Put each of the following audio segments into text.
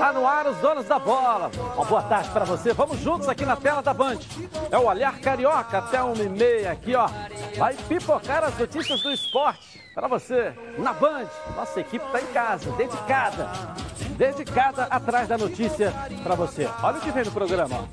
Tá no ar os donos da bola. Uma boa tarde para você. Vamos juntos aqui na tela da Band. É o Olhar Carioca até uma e meia aqui, ó. Vai pipocar as notícias do esporte para você na Band. Nossa equipe está em casa, dedicada. Dedicada atrás da notícia para você. Olha o que vem no programa.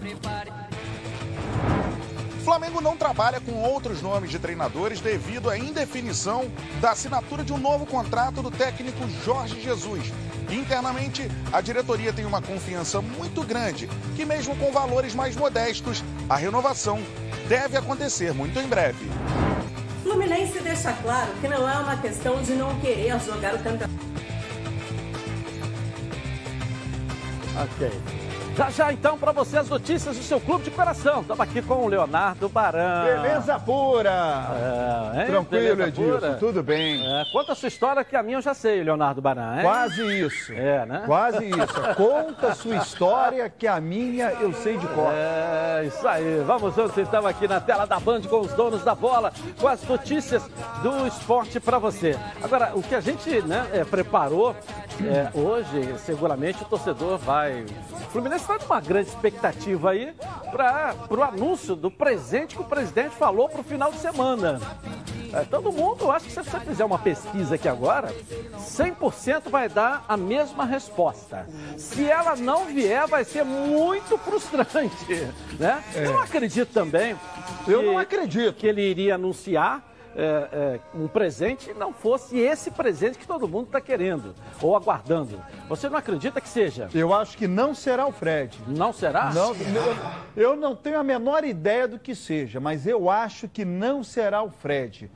Flamengo não trabalha com outros nomes de treinadores devido à indefinição da assinatura de um novo contrato do técnico Jorge Jesus. Internamente, a diretoria tem uma confiança muito grande que, mesmo com valores mais modestos, a renovação deve acontecer muito em breve. Fluminense deixa claro que não é uma questão de não querer jogar o campeonato. Ok. Já já então para você as notícias do seu clube de coração. Estamos aqui com o Leonardo Barão. Beleza pura! É? Tranquilo, Beleza Edilson, pura? tudo bem. É, conta a sua história que a minha eu já sei, Leonardo Barão. Hein? Quase isso. É, né? Quase isso. Conta sua história que a minha eu sei de cor. É, isso aí. Vamos juntos então aqui na tela da Band com os donos da bola, com as notícias do esporte para você. Agora, o que a gente né, é, preparou é, hoje, seguramente o torcedor vai. O Fluminense está numa grande expectativa aí para o anúncio do presente que o presidente falou para o final de semana. É, todo mundo, acho que se você fizer uma pesquisa aqui agora, 100% vai dar a mesma resposta. Se ela não vier, vai ser muito frustrante, né? Eu não acredito também. Eu que- não acredito. que ele iria anunciar é, é, um presente não fosse esse presente que todo mundo está querendo ou aguardando. Você não acredita que seja? Eu acho que não será o Fred. Não será? Não, eu, eu não tenho a menor ideia do que seja, mas eu acho que não será o Fred.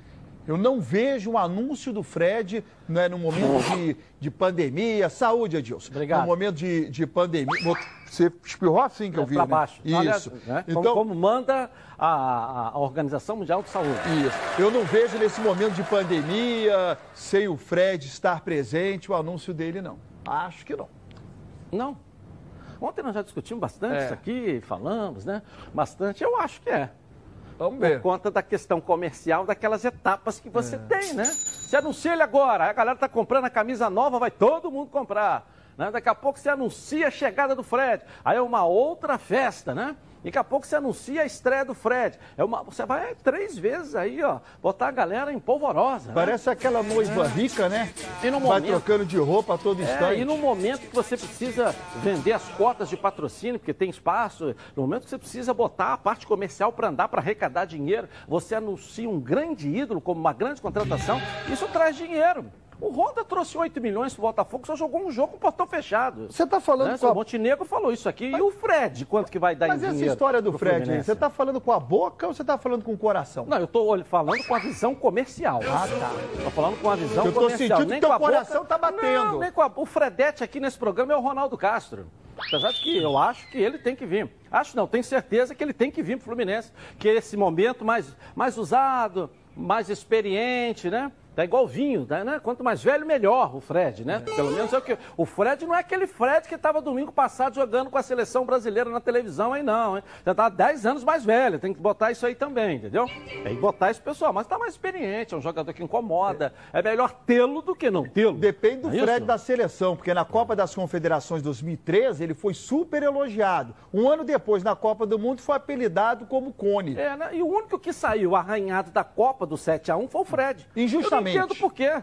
Eu não vejo um anúncio do Fred né, no momento de, de pandemia. Saúde, Edilson. Obrigado. No momento de, de pandemia. Você espirrou assim que eu vi, para né? baixo. Isso. Aliás, né, como- Então, como, manda a, a Organização Mundial de Saúde. Isso. Eu não vejo nesse momento de pandemia, sem o Fred estar presente, o anúncio dele, não. Acho que não. Não. Ontem nós já discutimos bastante É. isso aqui, falamos, né? Bastante. Eu acho que é. Vamos Por conta da questão comercial, daquelas etapas que você tem, né? Se anuncia ele agora, a galera tá comprando a camisa nova, vai todo mundo comprar. Né? Daqui a pouco você anuncia a chegada do Fred. Aí é uma outra festa, né? Daqui a pouco você anuncia a estreia do Fred. É uma, você vai três vezes aí, ó, botar a galera em polvorosa. né? Parece aquela noiva rica, né? E no Vai momento- trocando de roupa a todo É, instante. e no momento que você precisa vender as cotas de patrocínio, porque tem espaço, no momento que você precisa botar a parte comercial para andar, para arrecadar dinheiro, você anuncia um grande ídolo como uma grande contratação, isso traz dinheiro. O Honda trouxe 8 milhões pro Botafogo, só jogou um jogo com portão fechado. Você tá falando né? com a- O Montenegro falou isso aqui. E o Fred, quanto que vai dar Mas em essa dinheiro? história do Fred aí, Fluminense? você tá falando com a boca ou você tá falando com o coração? Não, eu tô falando com a visão comercial. Ah, tá. Tô falando com a visão Eu tô comercial. sentindo nem que teu com a boca- coração tá batendo. Não, nem com a... O Fredete aqui nesse programa é o Ronaldo Castro. Apesar de que eu acho que ele tem que vir. Acho não, tenho certeza que ele tem que vir pro Fluminense. Que é esse momento mais, mais usado, mais experiente, né? Tá igual vinho, né? Quanto mais velho, melhor o Fred, né? Pelo menos é o que. O Fred não é aquele Fred que estava domingo passado jogando com a seleção brasileira na televisão aí, não, hein? Já tá 10 anos mais velho, tem que botar isso aí também, entendeu? Tem que botar isso, pessoal. Mas tá mais experiente, é um jogador que incomoda. É melhor tê-lo do que não tê-lo. Depende do é Fred isso? da seleção, porque na Copa das Confederações 2013 ele foi super elogiado. Um ano depois, na Copa do Mundo, foi apelidado como Cone. É, né? E o único que saiu arranhado da Copa do 7x1 foi o Fred. Injustamente. Eu não entendo por quê.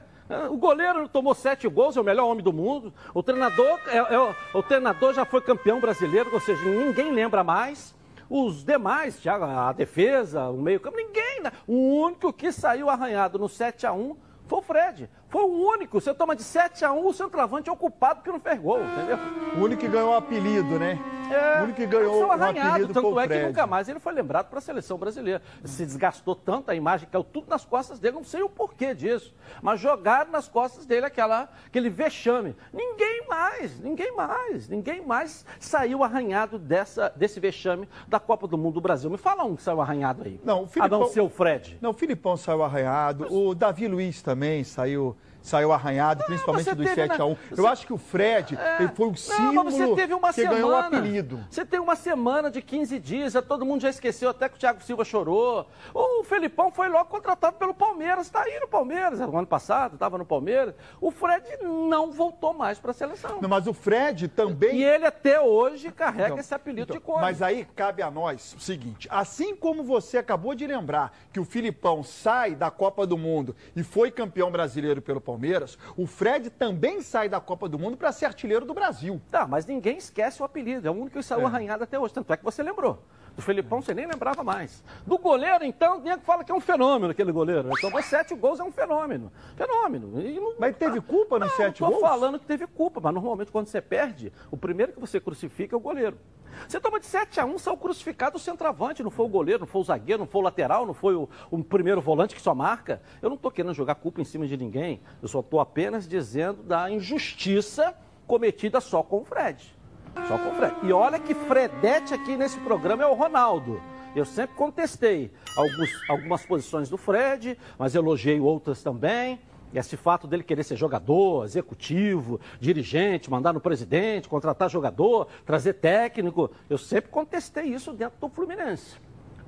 O goleiro tomou sete gols, é o melhor homem do mundo. O treinador, é, é o, treinador já foi campeão brasileiro, ou seja, ninguém lembra mais. Os demais, a defesa, o meio-campo, ninguém. né? O único que saiu arranhado no 7 a 1 foi o Fred. Foi o único. Você toma de 7 a 1 o centroavante é o culpado porque não fez gol, entendeu? O único que ganhou o apelido, né? É, o único que ganhou um apelido tanto o é que nunca mais ele foi lembrado para a seleção brasileira. Se desgastou tanto, a imagem caiu tudo nas costas dele, não sei o porquê disso. Mas jogaram nas costas dele aquela, aquele vexame. Ninguém mais, ninguém mais, ninguém mais saiu arranhado dessa, desse vexame da Copa do Mundo do Brasil. Me fala um que saiu arranhado aí. Não, o A Filipão- não ser o Fred. Não, o Filipão saiu arranhado, o Davi Luiz também saiu saiu arranhado, principalmente dos 7 a 1 Eu acho que o Fred é... ele foi o símbolo não, você teve uma que semana, ganhou o apelido. Você tem uma semana de 15 dias, todo mundo já esqueceu, até que o Thiago Silva chorou. O Felipão foi logo contratado pelo Palmeiras, está aí no Palmeiras, no ano passado, estava no Palmeiras. O Fred não voltou mais para a seleção. Não, mas o Fred também... E ele até hoje carrega então, esse apelido então, de cor. Mas aí cabe a nós o seguinte, assim como você acabou de lembrar que o Filipão sai da Copa do Mundo e foi campeão brasileiro pelo Palmeiras, o Fred também sai da Copa do Mundo para ser artilheiro do Brasil. Tá, mas ninguém esquece o apelido. É o único que saiu é. arranhado até hoje. Tanto é que você lembrou. Do Felipão você nem lembrava mais. Do goleiro, então, tinha que fala que é um fenômeno aquele goleiro. Então, mas sete gols é um fenômeno. Fenômeno. Não, mas teve culpa nos sete gols? Não, estou falando que teve culpa, mas normalmente quando você perde, o primeiro que você crucifica é o goleiro. Você toma de 7 a 1 saiu crucificado o centroavante, não foi o goleiro, não foi o zagueiro, não foi o lateral, não foi o, o primeiro volante que só marca. Eu não estou querendo jogar culpa em cima de ninguém, eu só estou apenas dizendo da injustiça cometida só com o Fred. Só com Fred. E olha que Fredete aqui nesse programa é o Ronaldo. Eu sempre contestei alguns, algumas posições do Fred, mas elogiei outras também. Esse fato dele querer ser jogador, executivo, dirigente, mandar no presidente, contratar jogador, trazer técnico, eu sempre contestei isso dentro do Fluminense.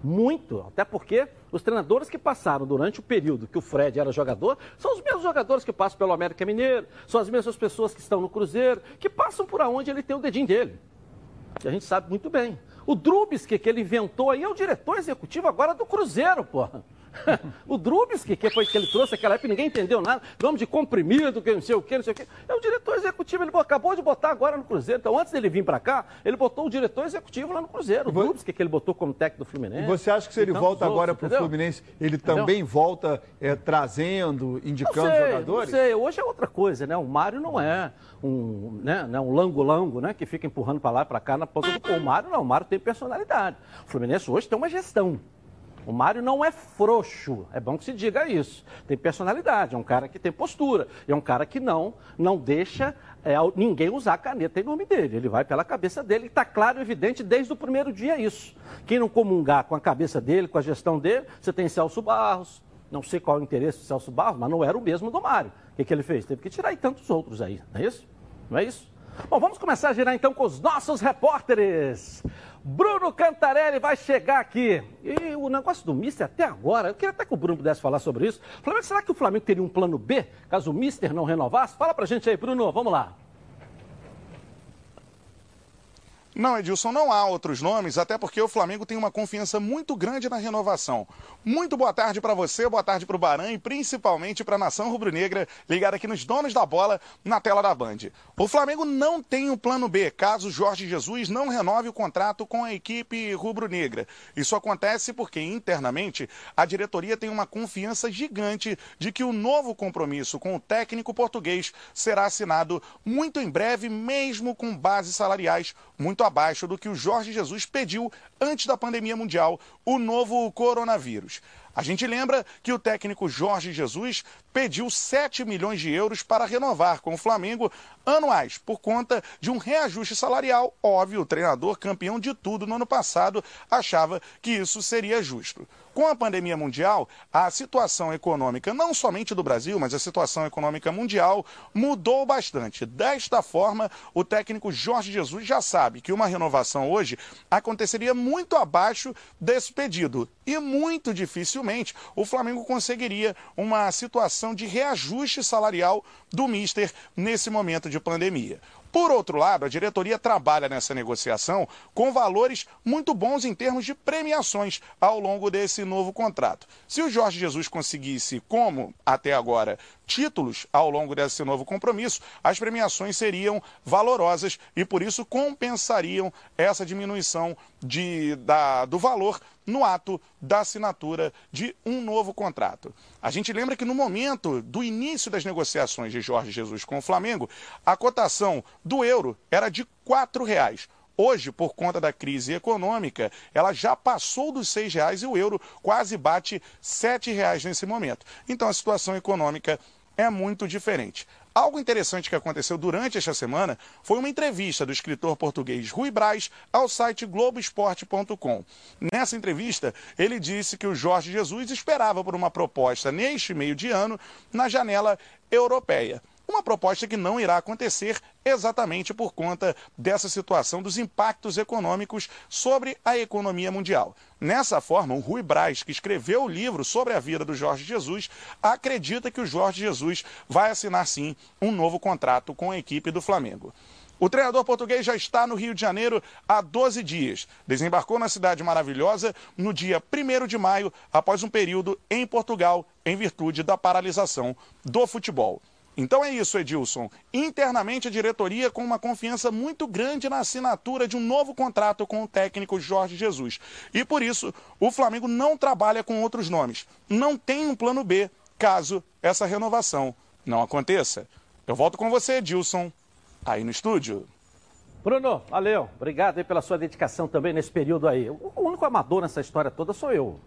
Muito, até porque os treinadores que passaram durante o período que o Fred era jogador são os mesmos jogadores que passam pelo América Mineiro, são as mesmas pessoas que estão no Cruzeiro, que passam por onde ele tem o dedinho dele. Que a gente sabe muito bem. O Drubsky que ele inventou aí é o diretor executivo agora do Cruzeiro, porra. o Drubsky, que foi que ele trouxe naquela época, ninguém entendeu nada, nome de comprimido, que não sei o que, não sei o que. É o diretor executivo, ele acabou de botar agora no Cruzeiro. Então, antes dele vir para cá, ele botou o diretor executivo lá no Cruzeiro. O Drubsky, que ele botou como técnico do Fluminense. E você acha que se ele volta agora para o Fluminense, ele também volta é, trazendo, indicando não sei, jogadores? Não sei, hoje é outra coisa, né? O Mário não é um, né, né um lango-lango, né? Que fica empurrando para lá e para cá na ponta do... O Mário não, o Mário tem personalidade. O Fluminense hoje tem uma gestão. O Mário não é frouxo, é bom que se diga isso. Tem personalidade, é um cara que tem postura, é um cara que não, não deixa é, ninguém usar a caneta em nome dele. Ele vai pela cabeça dele, está claro e evidente desde o primeiro dia isso. Quem não comungar com a cabeça dele, com a gestão dele, você tem Celso Barros, não sei qual é o interesse do Celso Barros, mas não era o mesmo do Mário. O que, que ele fez? Teve que tirar aí tantos outros aí, não é isso? Não é isso? Bom, vamos começar a girar então com os nossos repórteres. Bruno Cantarelli vai chegar aqui. E o negócio do Mister até agora, eu queria até que o Bruno pudesse falar sobre isso. Flamengo, será que o Flamengo teria um plano B caso o Mister não renovasse? Fala pra gente aí, Bruno, vamos lá. Não, Edilson, não há outros nomes, até porque o Flamengo tem uma confiança muito grande na renovação. Muito boa tarde para você, boa tarde para o Baran e principalmente para a nação rubro-negra ligada aqui nos donos da bola na tela da Band. O Flamengo não tem um plano B caso Jorge Jesus não renove o contrato com a equipe rubro-negra. Isso acontece porque internamente a diretoria tem uma confiança gigante de que o novo compromisso com o técnico português será assinado muito em breve, mesmo com bases salariais muito abaixo do que o Jorge Jesus pediu antes da pandemia mundial, o novo coronavírus. A gente lembra que o técnico Jorge Jesus pediu 7 milhões de euros para renovar com o Flamengo anuais, por conta de um reajuste salarial. Óbvio, o treinador campeão de tudo no ano passado achava que isso seria justo. Com a pandemia mundial, a situação econômica, não somente do Brasil, mas a situação econômica mundial, mudou bastante. Desta forma, o técnico Jorge Jesus já sabe que uma renovação hoje aconteceria muito abaixo desse pedido. E muito dificilmente o Flamengo conseguiria uma situação de reajuste salarial do Mister nesse momento de pandemia. Por outro lado, a diretoria trabalha nessa negociação com valores muito bons em termos de premiações ao longo desse novo contrato. Se o Jorge Jesus conseguisse, como até agora, títulos ao longo desse novo compromisso, as premiações seriam valorosas e, por isso, compensariam essa diminuição de, da, do valor no ato da assinatura de um novo contrato. A gente lembra que no momento do início das negociações de Jorge Jesus com o Flamengo, a cotação do euro era de R$ reais. Hoje, por conta da crise econômica, ela já passou dos R$ reais e o euro quase bate R$ reais nesse momento. Então a situação econômica é muito diferente. Algo interessante que aconteceu durante esta semana foi uma entrevista do escritor português Rui Braz ao site Globoesporte.com. Nessa entrevista, ele disse que o Jorge Jesus esperava por uma proposta neste meio de ano na janela europeia. Uma proposta que não irá acontecer exatamente por conta dessa situação dos impactos econômicos sobre a economia mundial. Nessa forma, o Rui Braz, que escreveu o livro sobre a vida do Jorge Jesus, acredita que o Jorge Jesus vai assinar sim um novo contrato com a equipe do Flamengo. O treinador português já está no Rio de Janeiro há 12 dias. Desembarcou na cidade maravilhosa no dia 1 de maio, após um período em Portugal, em virtude da paralisação do futebol. Então é isso, Edilson. Internamente, a diretoria com uma confiança muito grande na assinatura de um novo contrato com o técnico Jorge Jesus. E por isso, o Flamengo não trabalha com outros nomes. Não tem um plano B, caso essa renovação não aconteça. Eu volto com você, Edilson, aí no estúdio. Bruno, valeu. Obrigado aí pela sua dedicação também nesse período aí. O único amador nessa história toda sou eu.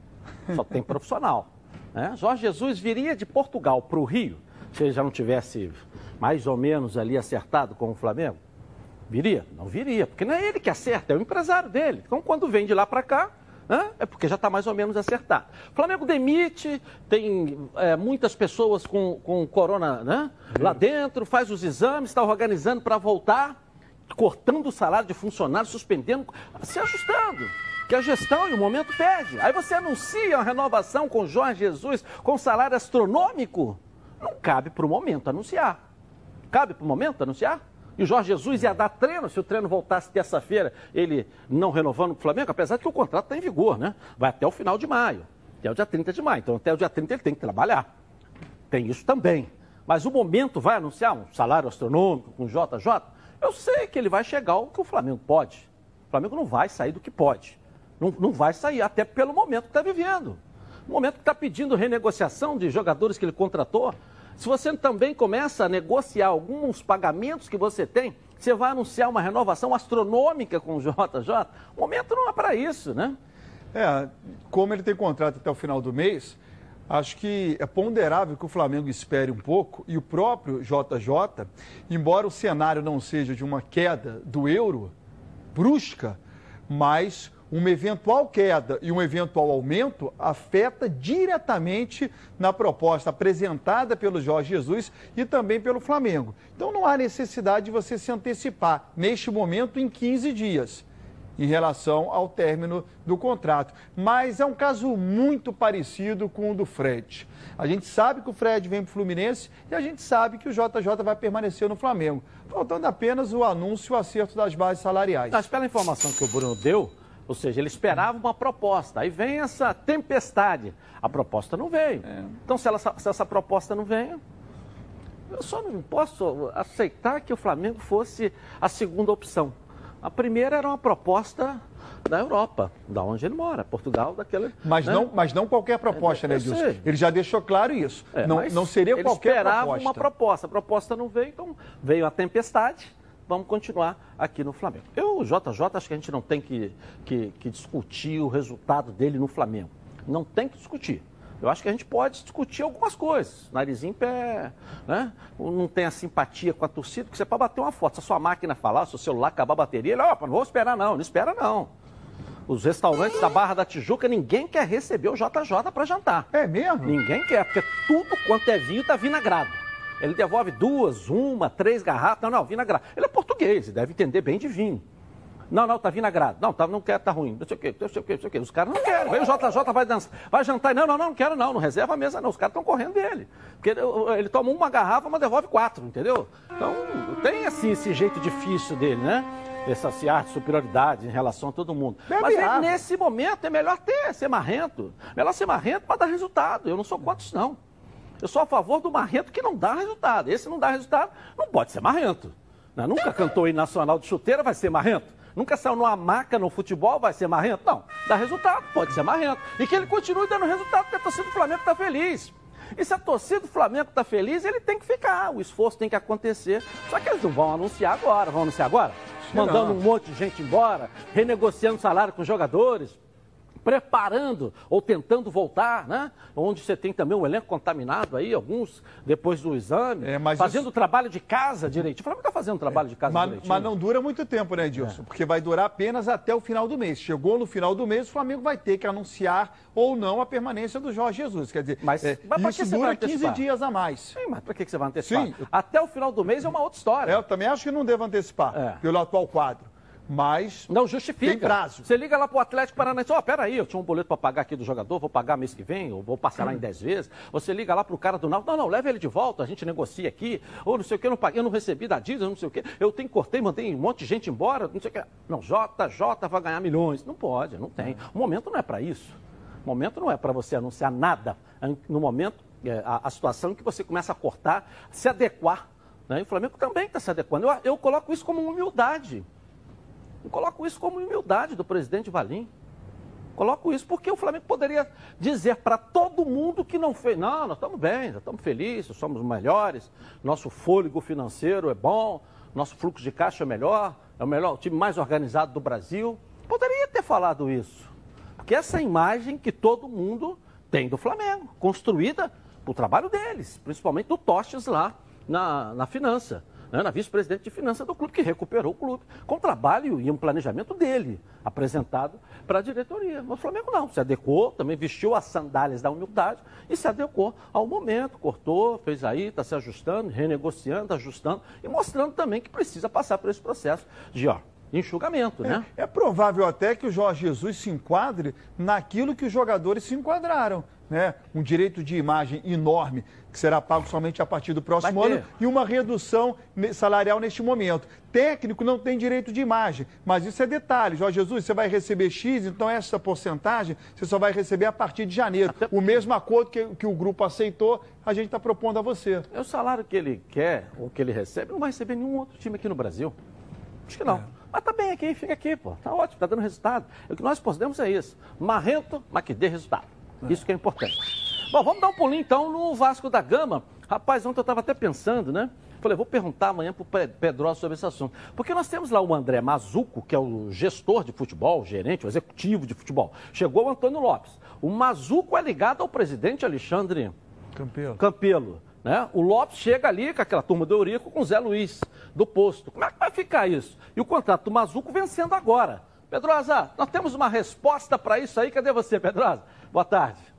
Só tem profissional. Né? Jorge Jesus viria de Portugal para o Rio se ele já não tivesse mais ou menos ali acertado com o Flamengo? Viria? Não viria, porque não é ele que acerta, é o empresário dele. Então, quando vem de lá para cá, né, é porque já está mais ou menos acertado. O Flamengo demite, tem é, muitas pessoas com, com corona né, lá dentro, faz os exames, está organizando para voltar, cortando o salário de funcionário, suspendendo, se ajustando que a gestão e o momento pede. Aí você anuncia uma renovação com Jorge Jesus com salário astronômico. Não cabe para o momento anunciar. Cabe para o momento anunciar? E o Jorge Jesus ia dar treino, se o treino voltasse terça-feira, ele não renovando para o Flamengo, apesar de que o contrato está em vigor, né? Vai até o final de maio, até o dia 30 de maio. Então, até o dia 30 ele tem que trabalhar. Tem isso também. Mas o momento vai anunciar um salário astronômico com JJ? Eu sei que ele vai chegar ao que o Flamengo pode. O Flamengo não vai sair do que pode. Não, não vai sair, até pelo momento que está vivendo. O momento que está pedindo renegociação de jogadores que ele contratou. Se você também começa a negociar alguns pagamentos que você tem, você vai anunciar uma renovação astronômica com o JJ. O momento não é para isso, né? É, como ele tem contrato até o final do mês, acho que é ponderável que o Flamengo espere um pouco e o próprio JJ, embora o cenário não seja de uma queda do euro brusca, mas uma eventual queda e um eventual aumento afeta diretamente na proposta apresentada pelo Jorge Jesus e também pelo Flamengo. Então não há necessidade de você se antecipar neste momento em 15 dias em relação ao término do contrato. Mas é um caso muito parecido com o do Fred. A gente sabe que o Fred vem para o Fluminense e a gente sabe que o JJ vai permanecer no Flamengo. Faltando apenas o anúncio e o acerto das bases salariais. Mas pela informação que o Bruno deu, ou seja, ele esperava uma proposta. Aí vem essa tempestade. A proposta não veio. É. Então, se, ela, se essa proposta não veio, eu só não posso aceitar que o Flamengo fosse a segunda opção. A primeira era uma proposta da Europa, da onde ele mora, Portugal, daquele. Mas, né? não, mas não qualquer proposta, é, né, Edilson? Ele já deixou claro isso. É, não, não seria qualquer proposta. Ele esperava uma proposta. A proposta não veio, então veio a tempestade vamos continuar aqui no Flamengo. Eu, o JJ, acho que a gente não tem que, que, que discutir o resultado dele no Flamengo. Não tem que discutir. Eu acho que a gente pode discutir algumas coisas. Narizinho em pé, né? Não tem a simpatia com a torcida, porque você pode bater uma foto. Se a sua máquina falar, se o celular acabar a bateria, ele, opa, não vou esperar não, não espera não. Os restaurantes da Barra da Tijuca, ninguém quer receber o JJ para jantar. É mesmo? Ninguém quer, porque tudo quanto é vinho está vinagrado. Ele devolve duas, uma, três garrafas. Não, não, vinagrado. Ele é português, deve entender bem de vinho. Não, não, tá vinagrado. Não, tá, não quer, tá ruim. Não sei o quê, não sei o quê, não sei o quê. Os caras não querem. Vem o JJ, vai dançar, vai jantar. Não, não, não, não quero não. Não reserva a mesa, não. Os caras estão correndo dele. Porque ele, ele, toma uma garrafa, mas devolve quatro, entendeu? Então, tem assim esse jeito difícil dele, né? Essa esse ar de superioridade em relação a todo mundo. Bebe mas nesse momento é melhor ter, ser marrento. Melhor ser marrento para dar resultado. Eu não sou contra isso, não. Eu sou a favor do marrento que não dá resultado. Esse não dá resultado, não pode ser marrento. Né? Nunca cantou em nacional de chuteira, vai ser marrento. Nunca saiu numa maca no futebol, vai ser marrento. Não, dá resultado, pode ser marrento. E que ele continue dando resultado, porque a torcida do Flamengo está feliz. E se a torcida do Flamengo está feliz, ele tem que ficar. O esforço tem que acontecer. Só que eles não vão anunciar agora. Vão anunciar agora? Mandando um monte de gente embora, renegociando salário com os jogadores preparando ou tentando voltar, né? Onde você tem também um elenco contaminado aí, alguns depois do exame, é, fazendo isso... trabalho de casa direitinho. O Flamengo está fazendo trabalho de casa mas, direitinho. Mas não dura muito tempo, né, Edilson? É. Porque vai durar apenas até o final do mês. Chegou no final do mês, o Flamengo vai ter que anunciar ou não a permanência do Jorge Jesus. Quer dizer, mas, é, mas isso dura 15 dias a mais. Sim, mas para que você vai antecipar? Sim. Até o final do mês é uma outra história. É, eu também acho que não devo antecipar, é. pelo atual quadro mas não justifica. Tem prazo. Você liga lá pro Atlético Paranaense, ó, oh, peraí, eu tinha um boleto para pagar aqui do jogador, vou pagar mês que vem, ou vou passar lá em 10 vezes. Você liga lá pro cara do Náutico, não, não, leva ele de volta, a gente negocia aqui, ou não sei o que, eu não paguei, eu não recebi da Disney, não sei o que, eu tenho cortei, mandei um monte de gente embora, não sei o que. Não, JJ vai ganhar milhões. Não pode, não tem. O momento não é para isso. O momento não é para você anunciar nada. No momento, é, a, a situação em que você começa a cortar, se adequar. Né? E o Flamengo também está se adequando. Eu, eu coloco isso como humildade. Eu coloco isso como humildade do presidente Valim. Coloco isso porque o Flamengo poderia dizer para todo mundo que não fez. Não, nós estamos bem, nós estamos felizes, somos melhores, nosso fôlego financeiro é bom, nosso fluxo de caixa é melhor, é o melhor, o time mais organizado do Brasil. Poderia ter falado isso. Porque essa é imagem que todo mundo tem do Flamengo, construída por trabalho deles, principalmente do Tostes lá na, na finança né, na vice-presidente de finanças do clube, que recuperou o clube com trabalho e um planejamento dele, apresentado para a diretoria. Mas o Flamengo não, se adequou, também vestiu as sandálias da humildade e se adequou ao momento, cortou, fez aí, está se ajustando, renegociando, ajustando e mostrando também que precisa passar por esse processo de ó, enxugamento, né? É, é provável até que o Jorge Jesus se enquadre naquilo que os jogadores se enquadraram né, um direito de imagem enorme, que será pago somente a partir do próximo ano, e uma redução salarial neste momento. Técnico não tem direito de imagem, mas isso é detalhe. Jorge Jesus, você vai receber X, então essa porcentagem você só vai receber a partir de janeiro. Até... O mesmo acordo que, que o grupo aceitou, a gente está propondo a você. É o salário que ele quer, ou que ele recebe, não vai receber nenhum outro time aqui no Brasil. Acho que não. É. Mas tá bem aqui, fica aqui, pô. Tá ótimo, tá dando resultado. O que nós podemos é isso. Marrento, mas que dê resultado. Isso que é importante. Bom, vamos dar um pulinho então no Vasco da Gama. Rapaz, ontem eu estava até pensando, né? Falei, vou perguntar amanhã para o Pedroso sobre esse assunto. Porque nós temos lá o André Mazuco, que é o gestor de futebol, o gerente, o executivo de futebol. Chegou o Antônio Lopes. O Mazuco é ligado ao presidente Alexandre Campelo. Campelo né? O Lopes chega ali com aquela turma do Eurico com o Zé Luiz do posto. Como é que vai ficar isso? E o contrato do Mazuco vencendo agora. Pedrosa, nós temos uma resposta para isso aí. Cadê você, Pedrosa? Boa tarde.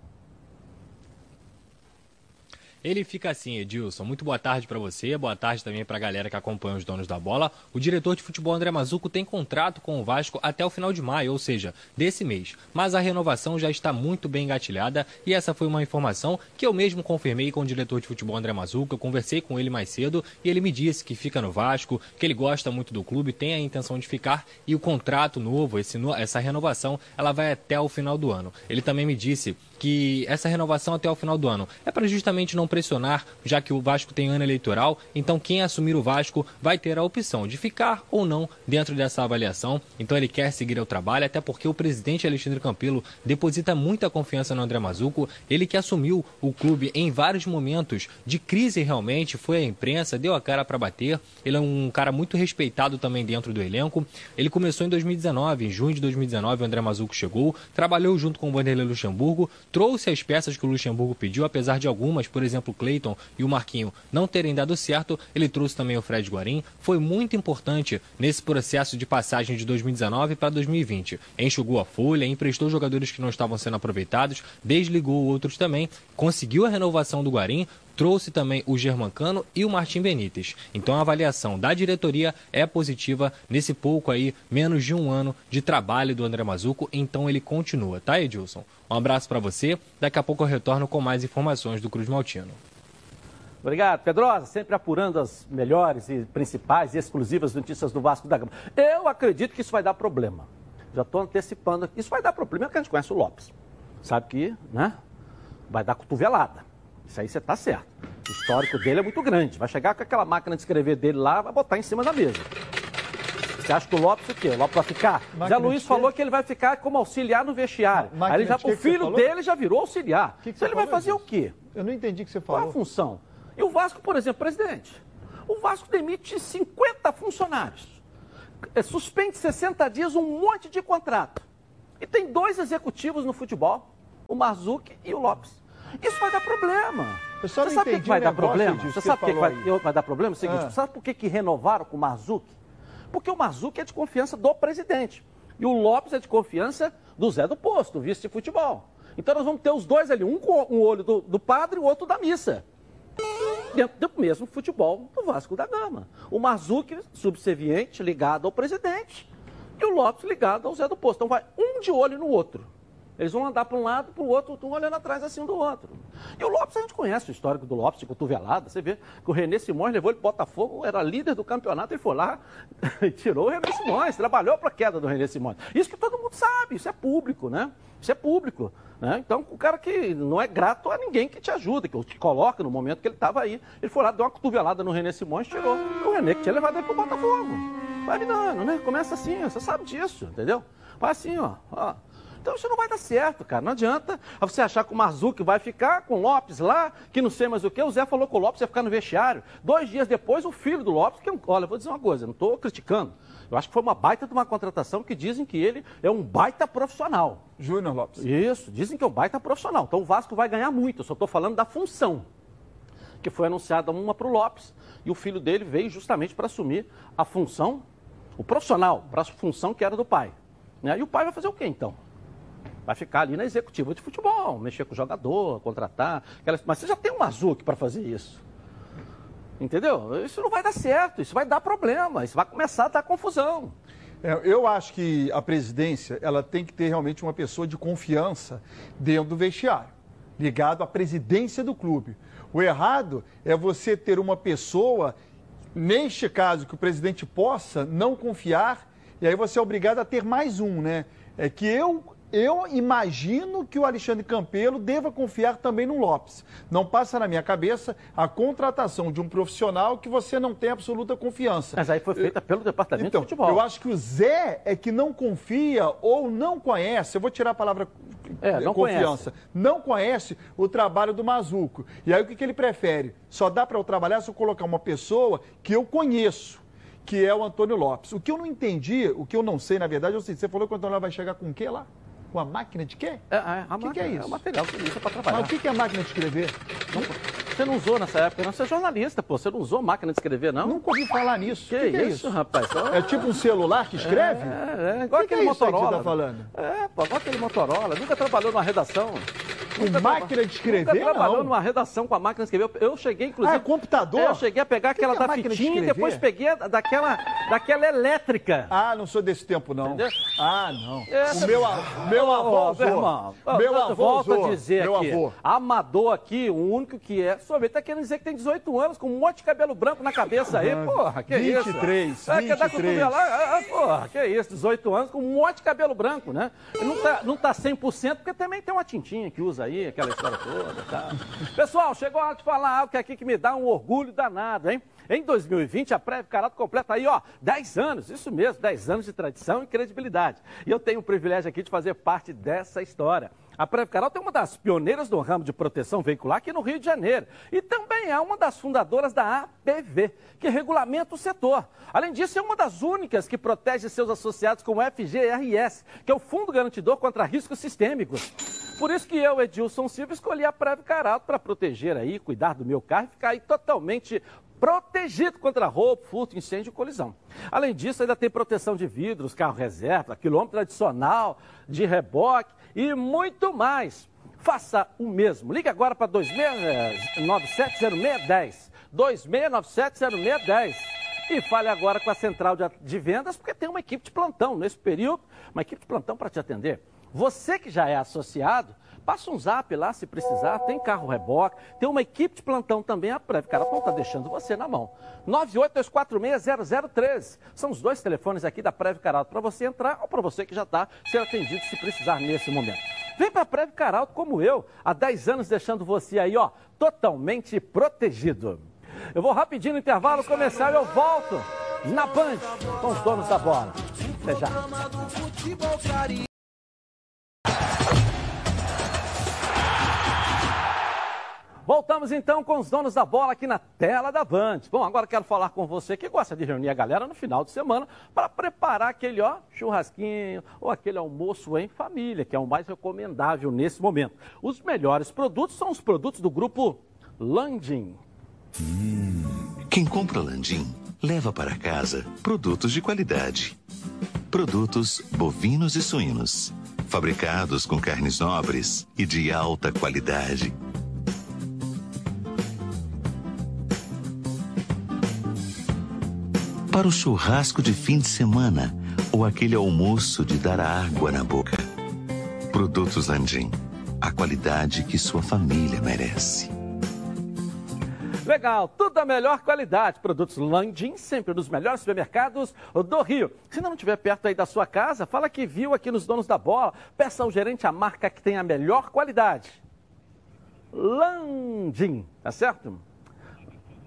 Ele fica assim, Edilson. Muito boa tarde para você, boa tarde também para a galera que acompanha os donos da bola. O diretor de futebol André Mazuco tem contrato com o Vasco até o final de maio, ou seja, desse mês. Mas a renovação já está muito bem engatilhada e essa foi uma informação que eu mesmo confirmei com o diretor de futebol André Mazuco. Eu conversei com ele mais cedo e ele me disse que fica no Vasco, que ele gosta muito do clube, tem a intenção de ficar e o contrato novo, esse, essa renovação, ela vai até o final do ano. Ele também me disse que essa renovação até o final do ano é para justamente não pressionar, já que o Vasco tem ano eleitoral, então quem assumir o Vasco vai ter a opção de ficar ou não dentro dessa avaliação. Então ele quer seguir o trabalho, até porque o presidente Alexandre Campelo deposita muita confiança no André Mazuco, ele que assumiu o clube em vários momentos de crise realmente, foi à imprensa, deu a cara para bater. Ele é um cara muito respeitado também dentro do elenco. Ele começou em 2019, em junho de 2019 o André Mazuco chegou, trabalhou junto com o Vanderlei Luxemburgo, trouxe as peças que o Luxemburgo pediu, apesar de algumas, por exemplo, o Cleiton e o Marquinho, não terem dado certo, ele trouxe também o Fred Guarim. Foi muito importante nesse processo de passagem de 2019 para 2020. Enxugou a folha, emprestou jogadores que não estavam sendo aproveitados, desligou outros também, conseguiu a renovação do Guarim, trouxe também o Germancano e o Martim Benítez. Então a avaliação da diretoria é positiva nesse pouco aí, menos de um ano de trabalho do André Mazuco, então ele continua, tá, Edilson? Um abraço para você, daqui a pouco eu retorno com mais informações do Cruz Maltino. Obrigado, Pedrosa, sempre apurando as melhores e principais e exclusivas notícias do Vasco da Gama. Eu acredito que isso vai dar problema. Já estou antecipando. Isso vai dar problema, porque a gente conhece o Lopes. Sabe que, né? Vai dar cotovelada. Isso aí você está certo. O histórico dele é muito grande. Vai chegar com aquela máquina de escrever dele lá, vai botar em cima da mesa. Você acha que o Lopes o quê? O Lopes vai ficar? Máquina Zé Luiz falou que ele vai ficar como auxiliar no vestiário. Aí ele já, o filho dele já virou auxiliar. Que que então ele vai fazer o quê? Eu não entendi o que você falou. Qual a função? E o Vasco, por exemplo, presidente. O Vasco demite 50 funcionários. É, suspende 60 dias um monte de contrato. E tem dois executivos no futebol, o Marzuki e o Lopes. Isso vai dar problema. Eu só Você sabe por que vai dar problema? Você que sabe por que vai, vai dar problema? É o seguinte, Ah. sabe por que, que renovaram com o Marzuki? Porque o Marzuki é de confiança do presidente. E o Lopes é de confiança do Zé do Posto, vice de futebol. Então nós vamos ter os dois ali, um com um olho do, do padre e o outro da missa. Dentro do mesmo futebol do Vasco da Gama. O Marzuki, subserviente, ligado ao presidente. E o Lopes ligado ao Zé do Posto. Então vai um de olho no outro. Eles vão andar para um lado, para o outro, um olhando atrás assim um do outro. E o Lopes, a gente conhece o histórico do Lopes de cotovelada. Você vê que o René Simões levou ele para Botafogo, era líder do campeonato e foi lá e tirou o René Simões, trabalhou para a queda do René Simões. Isso que todo mundo sabe, isso é público, né? Isso é público. Né? Então, o cara que não é grato a ninguém que te ajuda, que te coloca no momento que ele estava aí. Ele foi lá, deu uma cotovelada no René Simões, tirou o René que tinha levado ele para o Botafogo. Vai virando, né? Começa assim, você sabe disso, entendeu? Vai assim, ó. ó. Então isso não vai dar certo, cara. Não adianta você achar que o Marzuki vai ficar com o Lopes lá, que não sei mais o que. O Zé falou que o Lopes ia ficar no vestiário. Dois dias depois, o filho do Lopes, que, olha, eu vou dizer uma coisa, não estou criticando. Eu acho que foi uma baita de uma contratação que dizem que ele é um baita profissional. Júnior Lopes. Isso, dizem que é um baita profissional. Então o Vasco vai ganhar muito. Eu só estou falando da função, que foi anunciada uma para o Lopes. E o filho dele veio justamente para assumir a função, o profissional, para a função que era do pai. Né? E o pai vai fazer o quê então? Vai ficar ali na executiva de futebol, mexer com o jogador, contratar. aquelas- Mas você já tem um Mazuki para fazer isso. Entendeu? Isso não vai dar certo, isso vai dar problema, isso vai começar a dar confusão. É, eu acho que a presidência ela tem que ter realmente uma pessoa de confiança dentro do vestiário, ligado à presidência do clube. O errado é você ter uma pessoa, neste caso, que o presidente possa não confiar, e aí você é obrigado a ter mais um, né? É que eu. Eu imagino que o Alexandre Campelo deva confiar também no Lopes. Não passa na minha cabeça a contratação de um profissional que você não tem absoluta confiança. Mas aí foi feita pelo departamento Então, de futebol. eu acho que o Zé é que não confia ou não conhece, eu vou tirar a palavra É, não confiança, não conhece o trabalho do Mazuco. E aí o que, que ele prefere? Só dá para eu trabalhar se eu colocar uma pessoa que eu conheço, que é o Antônio Lopes. O que eu não entendi, o que eu não sei, na verdade, é o seguinte, você falou que o Antônio Lopes vai chegar com o quê lá? Com a máquina de quê? É, é, a que máquina, é isso? o material que usa para trabalhar. Mas o que que é máquina de escrever? Você não usou nessa época, não? Você é jornalista, pô. Você não usou máquina de escrever, não? Nunca ouvi falar nisso. Que, que, que é isso, rapaz? É tipo um celular que escreve? É, é igual Que que aquele é isso aí que Motorola. você tá falando? É, pô, igual aquele Motorola. Nunca trabalhou numa redação. Com máquina de escrever, Nunca trabalhou não. numa redação com a máquina de escrever. Eu cheguei, inclusive... Ah, é computador? É, eu cheguei a pegar que que aquela é da máquina de fitinha e depois peguei a daquela, daquela elétrica. Ah, não sou desse tempo, não. Entendeu? Ah, não. É, o meu, a- meu avô usou. meu avô volto a dizer meu aqui, avô. amador aqui, o único que é, só tá querendo dizer que tem 18 anos, com um monte de cabelo branco na cabeça aí, porra, que 23, isso? É, quer dar 23. cotovelada? Ah, ah, porra, que isso, 18 anos com um monte de cabelo branco, né? Ele não tá, não tá 100% porque também tem uma tintinha que usa aí, aquela história toda, tá? Pessoal, chegou a hora de falar algo que aqui que me dá um orgulho danado, hein? Em 2020, a Prévio Carato completa aí, ó, 10 anos, isso mesmo, 10 anos de tradição e credibilidade. E eu tenho o privilégio aqui de fazer parte dessa história. A Prévio Caralto é uma das pioneiras do ramo de proteção veicular aqui no Rio de Janeiro. E também é uma das fundadoras da APV, que regulamenta o setor. Além disso, é uma das únicas que protege seus associados com o FGRS, que é o Fundo Garantidor contra Riscos Sistêmicos. Por isso que eu, Edilson Silva, escolhi a Prévio Caralto para proteger aí, cuidar do meu carro e ficar aí totalmente protegido contra roubo, furto, incêndio e colisão. Além disso, ainda tem proteção de vidros, carro reserva, quilômetro adicional, de reboque e muito mais. Faça o mesmo. Ligue agora para 26970610. 26970610. E fale agora com a central de, vendas, porque tem uma equipe de plantão nesse período, uma equipe de plantão para te atender. Você que já é associado, passa um zap lá se precisar, tem carro reboque, tem uma equipe de plantão também, a Preve Cara não está deixando você na mão. 982460013 são os dois telefones aqui da Preve Caralto para você entrar ou para você que já está ser atendido se precisar nesse momento. Vem para a Preve Caralto como eu, há 10 anos deixando você aí, ó, totalmente protegido. Eu vou rapidinho no intervalo começar e eu volto na Band com os donos da bola. Até já. Voltamos então com os donos da bola aqui na tela da Band. Bom, agora quero falar com você que gosta de reunir a galera no final de semana para preparar aquele ó churrasquinho ou aquele almoço em família, que é o mais recomendável nesse momento. Os melhores produtos são os produtos do grupo Landim. Hum, quem compra Landim leva para casa produtos de qualidade. Produtos bovinos e suínos, fabricados com carnes nobres e de alta qualidade para o churrasco de fim de semana ou aquele almoço de dar água na boca. Produtos Landim, a qualidade que sua família merece. Legal, tudo da melhor qualidade. Produtos Landim, sempre nos melhores supermercados do Rio. Se não estiver perto aí da sua casa, fala que viu aqui nos Donos da Bola. Peça ao gerente a marca que tem a melhor qualidade. Landim, tá certo?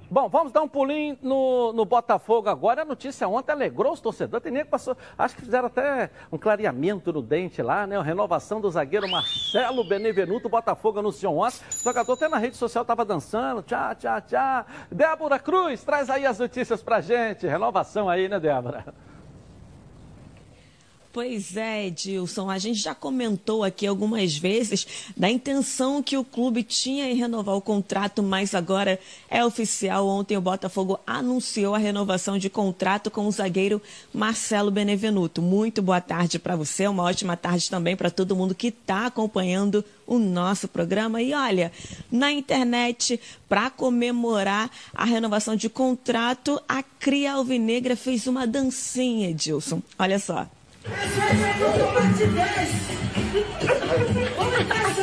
Bom, vamos dar um pulinho no, no Botafogo agora. A notícia ontem alegrou os torcedores. Tem nem que passou. Acho que fizeram até um clareamento no dente lá, né? A renovação do zagueiro Marcelo Benevenuto. Botafogo anunciou ontem. O jogador até na rede social estava dançando. Tchá, tchá, tchá. Débora Cruz, traz aí as notícias pra gente. Renovação aí, né, Débora? Pois é, Edilson. A gente já comentou aqui algumas vezes da intenção que o clube tinha em renovar o contrato, mas agora é oficial. Ontem o Botafogo anunciou a renovação de contrato com o zagueiro Marcelo Benevenuto. Muito boa tarde para você, uma ótima tarde também para todo mundo que está acompanhando o nosso programa. E olha, na internet, para comemorar a renovação de contrato, a Cria Alvinegra fez uma dancinha, Edilson. Olha só. Esse é tudo parte 10. Vamos vamos.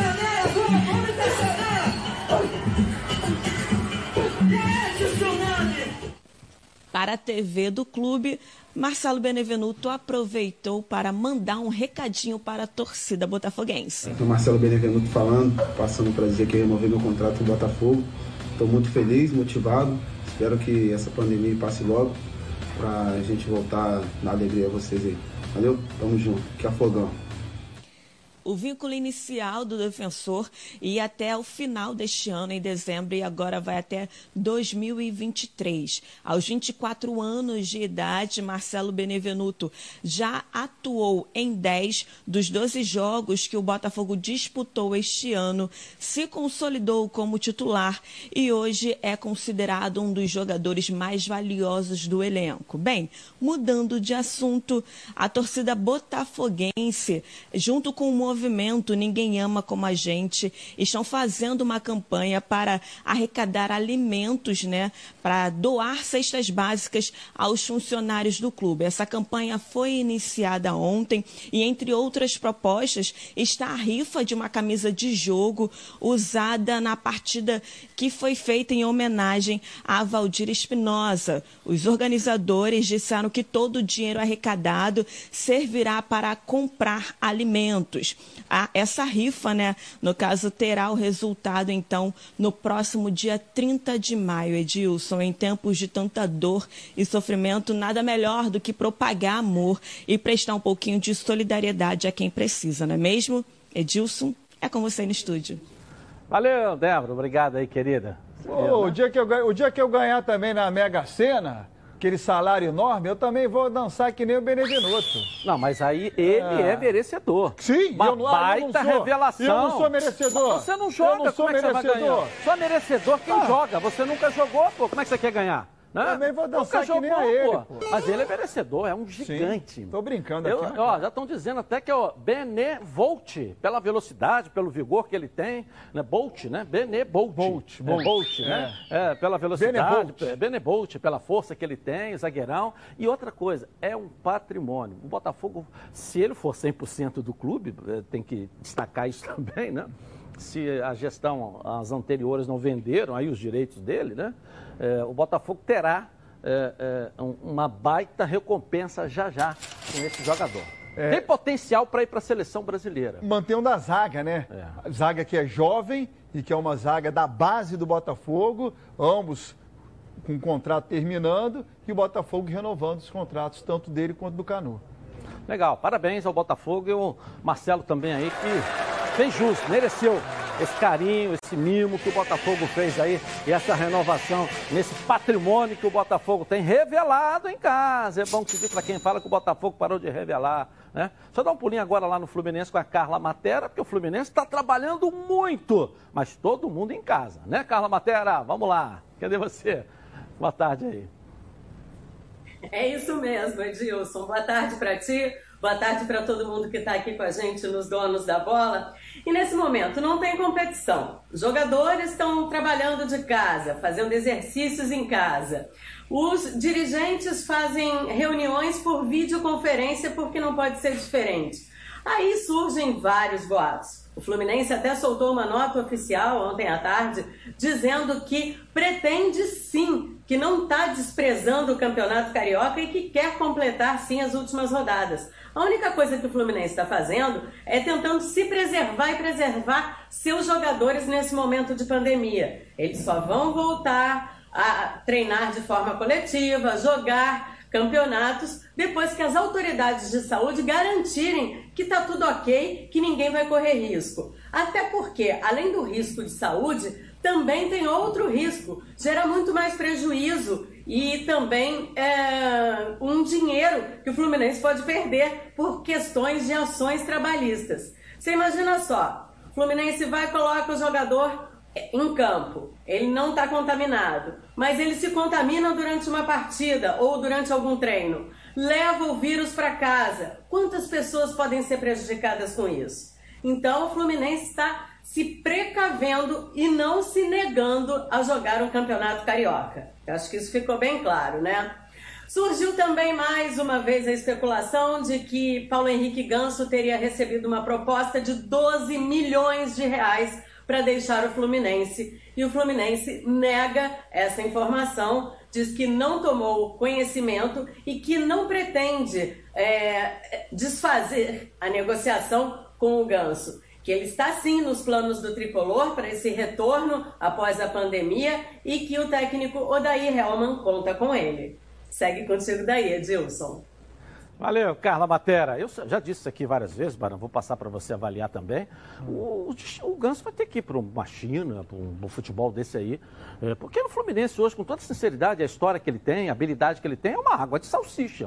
Para a TV do clube, Marcelo Benevenuto aproveitou para mandar um recadinho para a torcida botafoguense. Então, Marcelo Benevenuto falando, passando para dizer que renovei meu contrato com o Botafogo. Estou muito feliz, motivado. Espero que essa pandemia passe logo para a gente voltar na alegria a vocês aí. Valeu? Tamo junto. Que afogão. O vínculo inicial do defensor ia até o final deste ano, em dezembro, e agora vai até 2023. Aos 24 anos de idade, Marcelo Benevenuto já atuou em 10 dos 12 jogos que o Botafogo disputou este ano, se consolidou como titular e hoje é considerado um dos jogadores mais valiosos do elenco. Bem, mudando de assunto, a torcida botafoguense, junto com o movimento Ninguém Ama Como a Gente estão fazendo uma campanha para arrecadar alimentos, né, para doar cestas básicas aos funcionários do clube. Essa campanha foi iniciada ontem e, entre outras propostas, está a rifa de uma camisa de jogo usada na partida que foi feita em homenagem a Valdir Espinosa. Os organizadores disseram que todo o dinheiro arrecadado servirá para comprar alimentos a, essa rifa, né? No caso, terá o resultado, então, no próximo dia 30 de maio, Edilson. Em tempos de tanta dor e sofrimento, nada melhor do que propagar amor e prestar um pouquinho de solidariedade a quem precisa, não é mesmo? Edilson, é com você no estúdio. Valeu, Débora. Obrigado aí, querida. Oh, o, dia que eu, o dia que eu ganhar também na Mega Sena, aquele salário enorme, eu também vou dançar que nem o Benevenuto. Não, mas aí ele é, é merecedor. Sim, Uma eu não, baita eu não sou, revelação. Eu não sou merecedor. Mas você não joga, eu não sou como merecedor. é que você vai ganhar? Só merecedor quem ah. joga. Você nunca jogou, pô. Como é que você quer ganhar? Né? Também vou dançar Nunca que nem a ele, pô. Mas ele é merecedor, é um gigante. Sim, tô brincando aqui. Eu, ó, já estão dizendo até que é o Benevolt, pela velocidade, pelo vigor que ele tem, né? Bolt, né? Benebolt. Bolt, Bolt, é, Bolt né? É. é. pela velocidade, Benebolt. Benebolt, pela força que ele tem, zagueirão. E outra coisa, é um patrimônio. O Botafogo, se ele for 100% do clube, eh, tem que destacar isso também, né? Se a gestão, as anteriores não venderam aí os direitos dele, né? É, o Botafogo terá é, é, uma baita recompensa já já com esse jogador. É. Tem potencial para ir para a seleção brasileira. Mantém da zaga, né? É. Zaga que é jovem e que é uma zaga da base do Botafogo, ambos com o contrato terminando e o Botafogo renovando os contratos, tanto dele quanto do Canu. Legal, parabéns ao Botafogo e o Marcelo também aí, que fez justo, mereceu esse carinho, esse mimo que o Botafogo fez aí e essa renovação nesse patrimônio que o Botafogo tem revelado em casa. É bom que se diga para quem fala que o Botafogo parou de revelar. Né? Só dá um pulinho agora lá no Fluminense com a Carla Matera, porque o Fluminense está trabalhando muito, mas todo mundo em casa, né, Carla Matera? Vamos lá. Cadê você? Boa tarde aí. É isso mesmo, Edilson. Boa tarde para ti, boa tarde para todo mundo que está aqui com a gente nos Donos da Bola. E nesse momento não tem competição. Os jogadores estão trabalhando de casa, fazendo exercícios em casa. Os dirigentes fazem reuniões por videoconferência porque não pode ser diferente. Aí surgem vários boatos. O Fluminense até soltou uma nota oficial ontem à tarde dizendo que pretende sim, que não está desprezando o Campeonato Carioca e que quer completar sim as últimas rodadas. A única coisa que o Fluminense está fazendo é tentando se preservar e preservar seus jogadores nesse momento de pandemia. Eles só vão voltar a treinar de forma coletiva, jogar campeonatos depois que as autoridades de saúde garantirem que está tudo ok, que ninguém vai correr risco. Até porque, além do risco de saúde, também tem outro risco, gera muito mais prejuízo e também é, um dinheiro que o Fluminense pode perder por questões de ações trabalhistas. Você imagina só, o Fluminense vai coloca o jogador em campo, ele não está contaminado, mas ele se contamina durante uma partida ou durante algum treino, leva o vírus para casa. Quantas pessoas podem ser prejudicadas com isso? Então o Fluminense está se precavendo e não se negando a jogar um campeonato carioca. Acho que isso ficou bem claro, né? Surgiu também mais uma vez a especulação de que Paulo Henrique Ganso teria recebido uma proposta de 12 milhões de reais para deixar o Fluminense. E o Fluminense nega essa informação, diz que não tomou conhecimento e que não pretende é, desfazer a negociação com o Ganso. Que ele está sim nos planos do tricolor para esse retorno após a pandemia e que o técnico Odair Helman conta com ele. Segue contigo daí, Edilson. Valeu, Carla Matera. Eu já disse isso aqui várias vezes, Barão, vou passar para você avaliar também. O, o, o Ganso vai ter que ir para uma China, para um, um, futebol desse aí. É, porque no Fluminense hoje, com toda sinceridade, a história que ele tem, a habilidade que ele tem, é uma água de salsicha.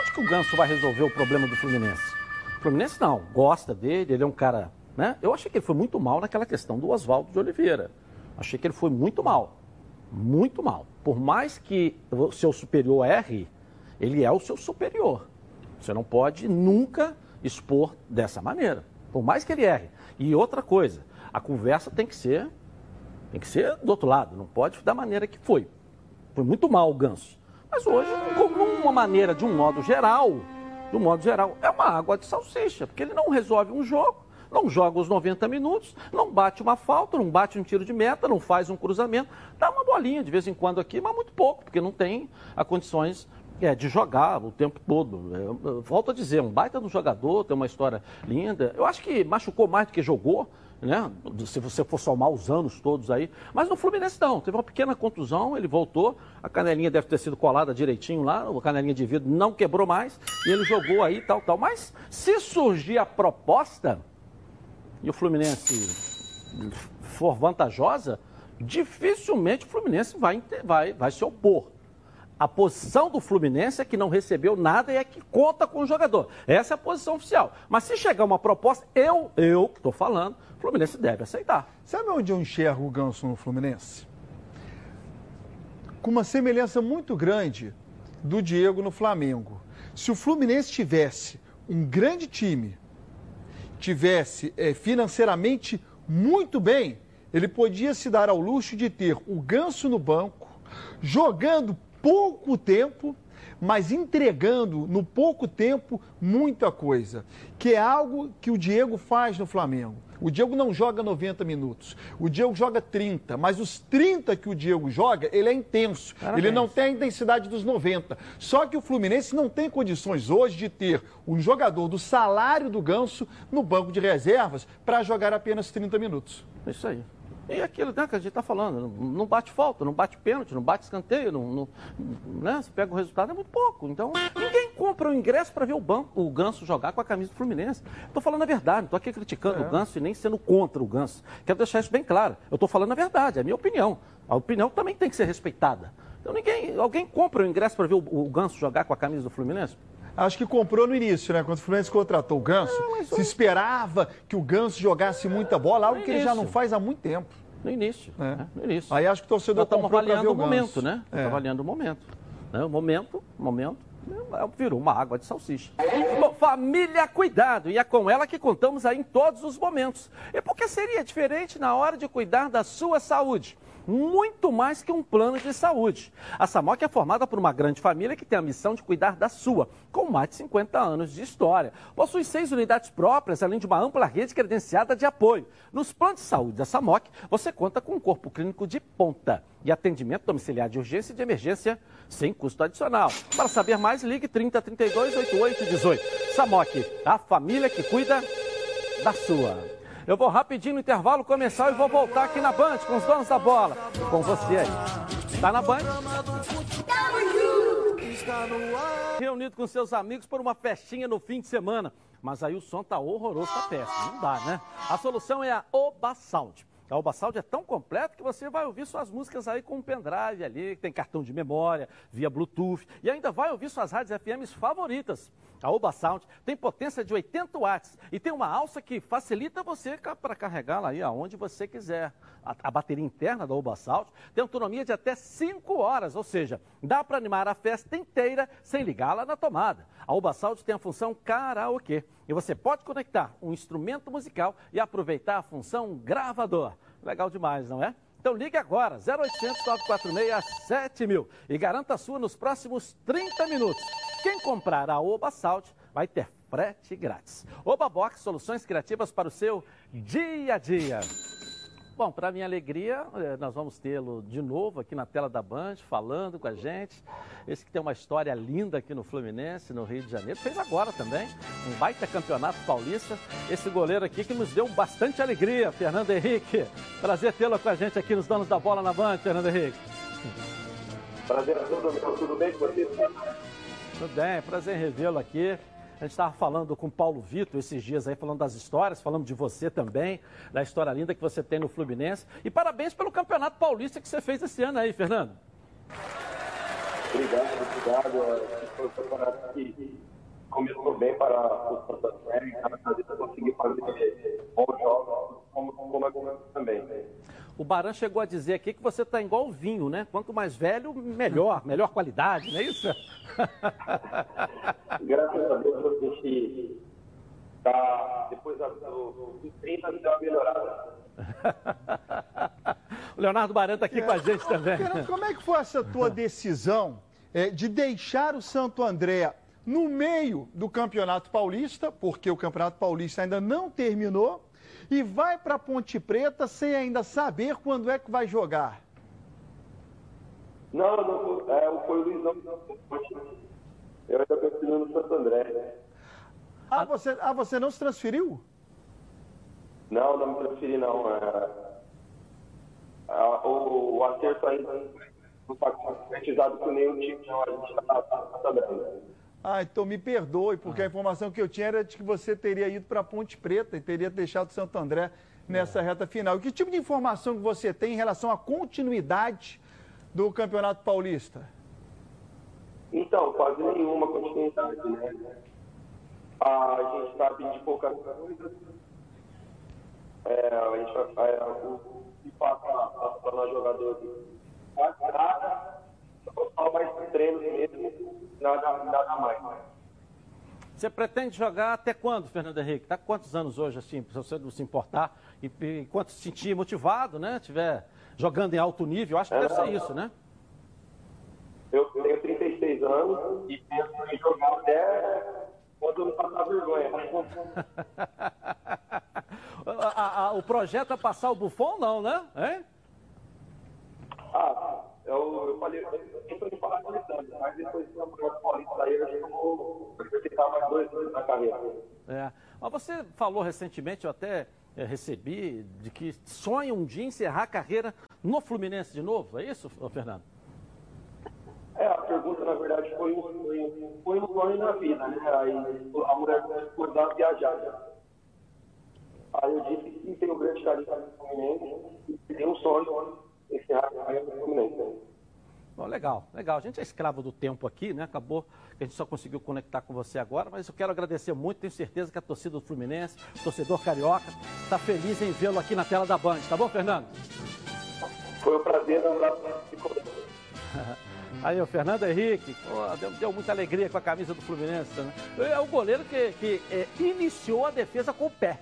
Onde que o Ganso vai resolver o problema do Fluminense? Fluminense não, gosta dele, ele é um cara. Né? Eu achei que ele foi muito mal naquela questão do Oswaldo de Oliveira. Achei que ele foi muito mal. Muito mal. Por mais que o seu superior erre, ele é o seu superior. Você não pode nunca expor dessa maneira, por mais que ele erre. E outra coisa, a conversa tem que ser tem que ser do outro lado, não pode da maneira que foi. Foi muito mal o Ganso. Mas hoje, como uma maneira, de um modo geral, um modo geral, é uma água de salsicha, porque ele não resolve um jogo, não joga os 90 minutos, não bate uma falta, não bate um tiro de meta, não faz um cruzamento, dá uma bolinha de vez em quando aqui, mas muito pouco, porque não tem as condições é, de jogar o tempo todo. É, volto a dizer, um baita do jogador, tem uma história linda. Eu acho que machucou mais do que jogou, né? Se você for somar os anos todos aí. Mas no Fluminense não, teve uma pequena contusão, ele voltou, a canelinha deve ter sido colada direitinho lá, a canelinha de vidro não quebrou mais, e ele jogou aí, tal, tal. Mas se surgir a proposta e o Fluminense for vantajosa, dificilmente o Fluminense vai, vai, vai se opor. A posição do Fluminense é que não recebeu nada e é que conta com o jogador. Essa é a posição oficial. Mas se chegar uma proposta, eu, eu estou falando, o Fluminense deve aceitar. Sabe onde eu enxergo o Ganso no Fluminense? Com uma semelhança muito grande do Diego no Flamengo. Se o Fluminense tivesse um grande time, tivesse é, financeiramente muito bem, ele podia se dar ao luxo de ter o Ganso no banco, jogando pouco tempo, mas entregando no pouco tempo muita coisa, que é algo que o Diego faz no Flamengo. O Diego não joga 90 minutos, o Diego joga 30, mas os 30 que o Diego joga, ele é intenso, Parabéns. ele não tem a intensidade dos 90. Só que o Fluminense não tem condições hoje de ter um jogador do salário do Ganso no banco de reservas para jogar apenas 30 minutos. É isso aí. E aquilo né, que a gente está falando, não bate falta, não bate pênalti, não bate escanteio, não, não, né? Você pega o resultado, é muito pouco. Então, ninguém compra o ingresso para ver o, banco, o Ganso jogar com a camisa do Fluminense. Estou falando a verdade, não estou aqui criticando é. o Ganso e nem sendo contra o Ganso. Quero deixar isso bem claro. Eu estou falando a verdade, é a minha opinião. A opinião também tem que ser respeitada. Então, ninguém, alguém compra o ingresso para ver o, o Ganso jogar com a camisa do Fluminense? Acho que comprou no início, né? Quando o Fluminense contratou o Ganso, se esperava que o Ganso jogasse muita bola, algo que ele já não faz há muito tempo. No início. É. Né? No início. Aí acho que o torcedor estamos avaliando o, o momento, né? É. avaliando o momento. Né? O momento, momento, né? virou uma água de salsicha. Bom, família, cuidado! E é com ela que contamos aí em todos os momentos. E por que seria diferente na hora de cuidar da sua saúde? Muito mais que um plano de saúde. A Samoc é formada por uma grande família que tem a missão de cuidar da sua, com mais de 50 anos de história. Possui seis unidades próprias, além de uma ampla rede credenciada de apoio. Nos planos de saúde da Samoc, você conta com um corpo clínico de ponta e atendimento domiciliar de urgência e de emergência sem custo adicional. Para saber mais, ligue 30 32 88 18. Samoc, a família que cuida da sua. Eu vou rapidinho no intervalo começar e vou voltar aqui na Band com os donos da bola. Com você aí. Tá na Band? Reunido com seus amigos por uma festinha no fim de semana. Mas aí o som tá horroroso, tá péssimo. Não dá, né? A solução é a Oba Sound. A Oba Sound é tão completo que você vai ouvir suas músicas aí com um pendrive ali, que tem cartão de memória, via Bluetooth, e ainda vai ouvir suas rádios FMs favoritas. A Oba Sound tem potência de 80 watts e tem uma alça que facilita você para carregá-la aí aonde você quiser. A, a, bateria interna da Oba Sound tem autonomia de até 5 horas, ou seja, dá para animar a festa inteira sem ligá-la na tomada. A Oba Sound tem a função karaokê e você pode conectar um instrumento musical e aproveitar a função gravador. Legal demais, não é? Então ligue agora, 0800 946 7000 e garanta a sua nos próximos 30 minutos. Quem comprar a Oba Salt vai ter frete grátis. Oba Box, soluções criativas para o seu dia a dia. Bom, para minha alegria, eh, nós vamos tê-lo de novo aqui na tela da Band, falando com a gente. Esse que tem uma história linda aqui no Fluminense, no Rio de Janeiro. Fez agora também, um baita campeonato paulista. Esse goleiro aqui que nos deu bastante alegria, Fernando Henrique. Prazer tê-lo com a gente aqui nos Donos da Bola na Band, Fernando Henrique. Prazer é todo, tudo bem com você? Tudo bem, prazer revê-lo aqui. A gente estava falando com o Paulo Vitor esses dias aí, falando das histórias, falando de você também, da história linda que você tem no Fluminense. E parabéns pelo Campeonato Paulista que você fez esse ano aí, Fernando. Obrigado, obrigado. Foi um campeonato que começou bem para o Santa Fé, cada vez conseguir fazer bons jogos, como, como também. O Baran chegou a dizer aqui que você está igual o vinho, né? Quanto mais velho, melhor, melhor qualidade, não é isso? Graças a Deus a gente está, depois do, do 30, deu uma melhorada. o Leonardo Baran está aqui é. com a gente também. Fernando, como é que foi essa tua decisão é, de deixar o Santo André no meio do Campeonato Paulista, porque o Campeonato Paulista ainda não terminou, e vai para Ponte Preta sem ainda saber quando é que vai jogar? Não, não é, foi o Luizão. Eu ainda estou no Santo André. Ah você, ah, você não se transferiu? Não, não me transferi não. É, o, o acerto ainda não está concretizado com nenhum time, não. A gente está no Santo André. Ah, então me perdoe, porque a informação que eu tinha era de que você teria ido para Ponte Preta e teria deixado Santo André nessa reta final. E que tipo de informação que você tem em relação à continuidade do Campeonato Paulista? Então, quase nenhuma continuidade, né? A gente sabe de poucas coisas. É, a gente vai. É, o que passa para nós jogadores quase nada, só mais treinos mesmo, nada, nada mais. Você pretende jogar até quando, Fernando Henrique? Está quantos anos hoje, assim, para você não se importar? E, e enquanto se sentir motivado, né? Tiver jogando em alto nível, acho que é, deve ser isso, né? Eu tenho 36 anos e penso em jogar até quando eu não passar vergonha. a, a, o projeto é passar o bufão, não, né? Hein? Ah, eu, eu falei, eu sempre falar com ele, mas depois que o Campeonato Paulista aí, eu vou tentar mais dois anos na carreira. É. Mas você falou recentemente, eu até é, recebi de que sonha um dia encerrar a carreira no Fluminense de novo. É isso, Fernando? É, a pergunta, na verdade, foi um, foi, foi um sonho na vida, né? Aí a mulher dar viajar. Né? Aí eu disse que tem um grande carinho no Fluminense e tem um sonho encerrar a carreira no Fluminense. Bom, legal, legal. A gente é escravo do tempo aqui, né? Acabou que a gente só conseguiu conectar com você agora, mas eu quero agradecer muito. Tenho certeza que a torcida do Fluminense, torcedor carioca, está feliz em vê-lo aqui na tela da Band. Tá bom, Fernando? Foi um prazer, um abraço. Aí o Fernando Henrique, pô, deu, deu, muita alegria com a camisa do Fluminense. Né? É o goleiro que, que é, iniciou a defesa com o pé.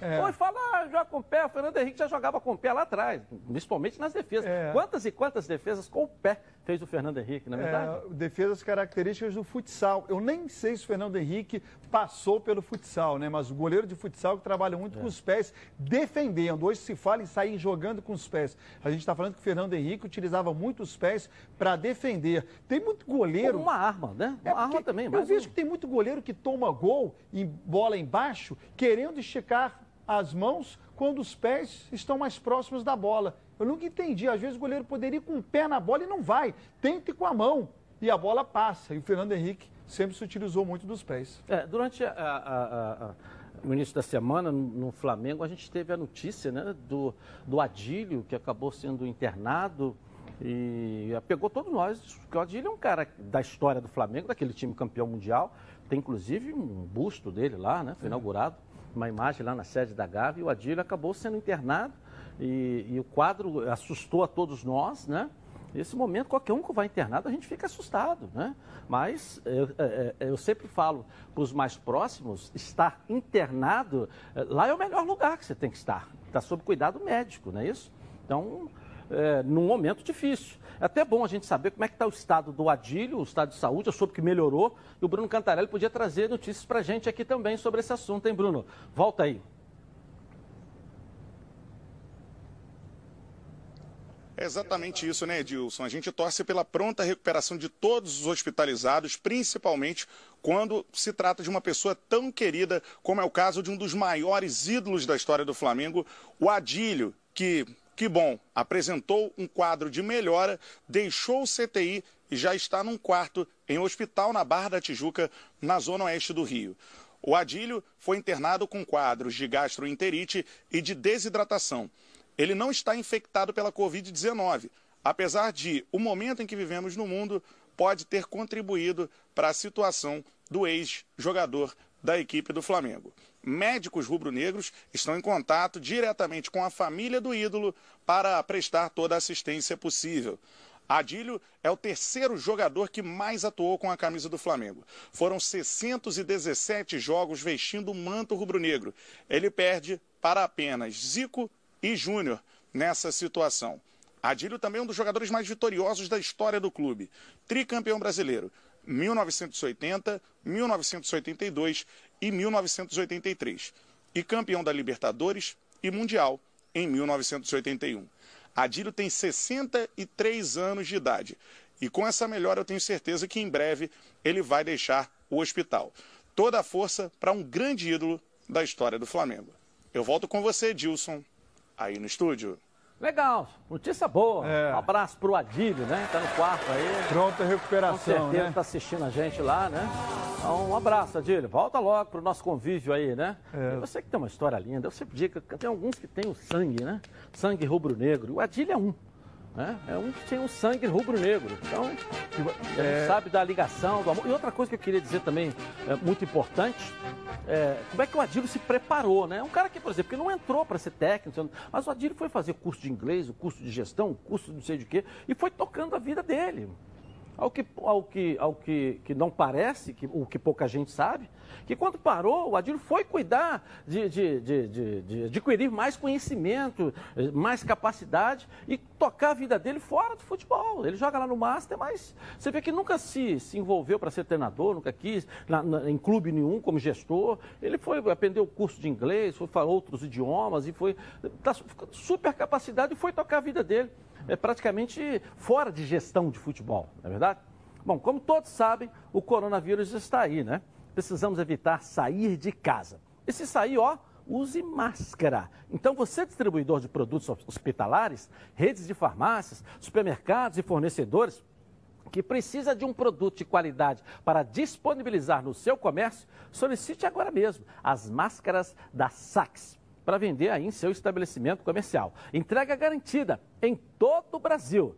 É. Pô, fala, ah, joga com o pé. O Fernando Henrique já jogava com o pé lá atrás, principalmente nas defesas. É. Quantas e quantas defesas com o pé fez o Fernando Henrique, na é, verdade? É, defesas características do futsal. Eu nem sei se o Fernando Henrique passou pelo futsal, né? Mas o goleiro de futsal que trabalha muito é. com os pés, defendendo. Hoje se fala em sair jogando com os pés. A gente está falando que o Fernando Henrique utilizava muito os pés para defender. Tem muito goleiro. Como uma arma, né? Uma é arma também. Eu vejo um... que tem muito goleiro que toma gol em bola embaixo, querendo esticar as mãos quando os pés estão mais próximos da bola. Eu nunca entendi. Às vezes o goleiro poderia ir com o pé na bola e não vai. Tente com a mão. E a bola passa. E o Fernando Henrique sempre se utilizou muito dos pés. É, durante a, a, a, no início da semana, no, Flamengo, a gente teve a notícia né, do, do Adílio, que acabou sendo internado. E pegou todos nós, porque o Adílio é um cara da história do Flamengo, daquele time campeão mundial. Tem inclusive um busto dele lá, né? Foi inaugurado uma imagem lá na sede da Gávea, e o Adílio acabou sendo internado e, e, o quadro assustou a todos nós, né? Nesse momento, qualquer um que vai internado, a gente fica assustado, né? Mas eu, eu, é, é, eu sempre falo para os mais próximos, estar internado, lá é o melhor lugar que você tem que estar. Está sob cuidado médico, não é isso? Então, é, num momento difícil. É até bom a gente saber como é que está o estado do Adílio, o estado de saúde, eu soube que melhorou, e o Bruno Cantarelli podia trazer notícias para a gente aqui também sobre esse assunto, hein, Bruno? Volta aí. É exatamente isso, né, Edilson? A gente torce pela pronta recuperação de todos os hospitalizados, principalmente quando se trata de uma pessoa tão querida como é o caso de um dos maiores ídolos da história do Flamengo, o Adílio, que que bom, apresentou um quadro de melhora, deixou o CTI e já está num quarto em hospital na Barra da Tijuca, na zona oeste do Rio. O Adílio foi internado com quadros de gastroenterite e de desidratação. Ele não está infectado pela Covid-19, apesar de o momento em que vivemos no mundo pode ter contribuído para a situação do ex-jogador da equipe do Flamengo. Médicos rubro-negros estão em contato diretamente com a família do ídolo para prestar toda a assistência possível. Adílio é o terceiro jogador que mais atuou com a camisa do Flamengo. Foram 617 jogos vestindo o manto rubro-negro. Ele perde para apenas Zico e Júnior nessa situação. Adílio também é um dos jogadores mais vitoriosos da história do clube. Tricampeão brasileiro. 1980, 1982 e 1983. E campeão da Libertadores e Mundial em 1981. Adílio tem 63 anos de idade. E com essa melhora eu tenho certeza que em breve ele vai deixar o hospital. Toda a força para um grande ídolo da história do Flamengo. Eu volto com você, Dilson, aí no estúdio. Legal, notícia boa. É. Um abraço pro Adílio, né? Tá no quarto aí. Pronta recuperação. Com certeza né? tá assistindo a gente lá, né? Então, um abraço, Adílio. Volta logo pro nosso convívio aí, né? É. Você que tem uma história linda, eu sempre digo que tem alguns que têm o sangue, né? Sangue rubro-negro. O Adílio é um. Né? É um que tem um sangue rubro-negro. Então, é... sabe da ligação, do amor. E outra coisa que eu queria dizer também, é, muito importante, é, como é que o Adílio se preparou, né? Um cara que, por exemplo, que não entrou para ser técnico, mas o Adílio foi fazer curso de inglês, o curso de gestão, o curso de não sei de quê, e foi tocando a vida dele. Ao que, ao que, ao que, que não parece, que, o que pouca gente sabe, que quando parou, o Adílio foi cuidar de, de, de, de, adquirir mais conhecimento, mais capacidade e tocar a vida dele fora do futebol. Ele joga lá no Master, mas você vê que nunca se, se envolveu para ser treinador, nunca quis, na, na, em clube nenhum como gestor. Ele foi aprender o curso de inglês, foi falar outros idiomas e foi tá, super capacidade e foi tocar a vida dele é praticamente fora de gestão de futebol, não é verdade? Bom, como todos sabem, o coronavírus está aí, né? Precisamos evitar sair de casa. E se sair, ó, use máscara. Então, você, distribuidor de produtos hospitalares, redes de farmácias, supermercados e fornecedores, que precisa de um produto de qualidade para disponibilizar no seu comércio, solicite agora mesmo as máscaras da Sax para vender aí em seu estabelecimento comercial. Entrega garantida em todo o Brasil.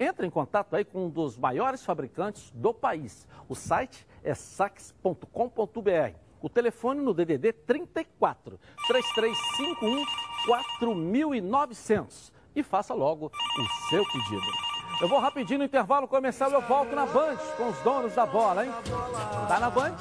Entre em contato aí com um dos maiores fabricantes do país. O site é sax.com.br. O telefone no DDD 34 3351 4900 e faça logo o seu pedido. Eu vou rapidinho no intervalo comercial, eu volto na Band com os donos da bola, hein? Tá na Band?